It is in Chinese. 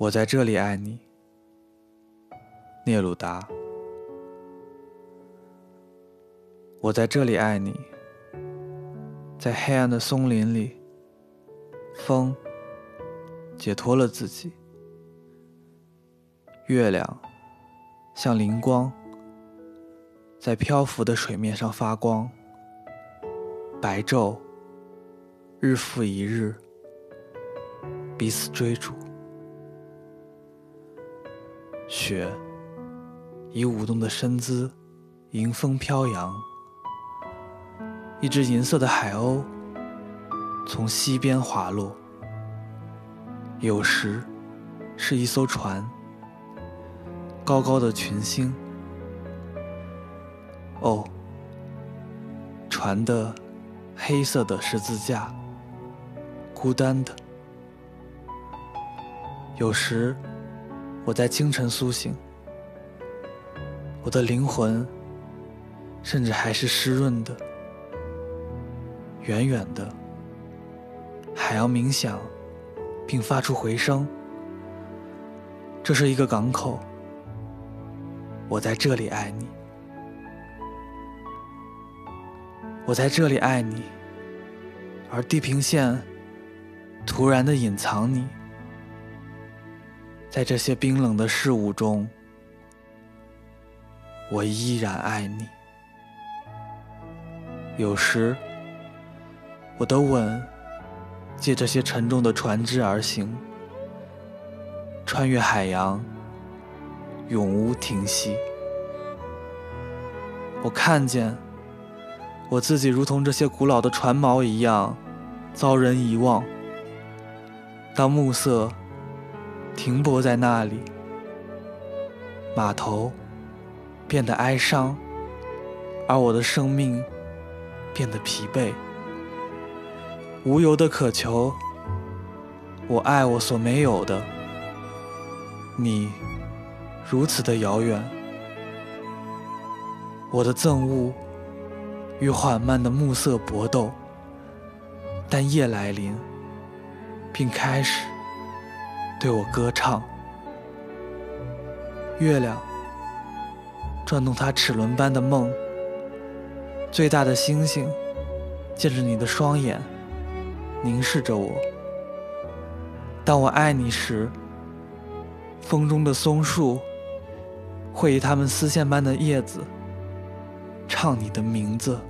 我在这里爱你，聂鲁达。我在这里爱你，在黑暗的松林里，风解脱了自己，月亮像灵光，在漂浮的水面上发光，白昼日复一日，彼此追逐。雪以舞动的身姿迎风飘扬，一只银色的海鸥从西边滑落。有时是一艘船，高高的群星。哦，船的黑色的十字架，孤单的。有时。我在清晨苏醒，我的灵魂甚至还是湿润的。远远的，海洋鸣响，并发出回声。这是一个港口，我在这里爱你，我在这里爱你，而地平线突然的隐藏你。在这些冰冷的事物中，我依然爱你。有时，我的吻借这些沉重的船只而行，穿越海洋，永无停息。我看见我自己如同这些古老的船锚一样，遭人遗忘。当暮色。停泊在那里，码头变得哀伤，而我的生命变得疲惫。无由的渴求，我爱我所没有的。你如此的遥远，我的憎恶与缓慢的暮色搏斗，但夜来临，并开始。对我歌唱，月亮转动它齿轮般的梦。最大的星星借着你的双眼凝视着我。当我爱你时，风中的松树会以它们丝线般的叶子唱你的名字。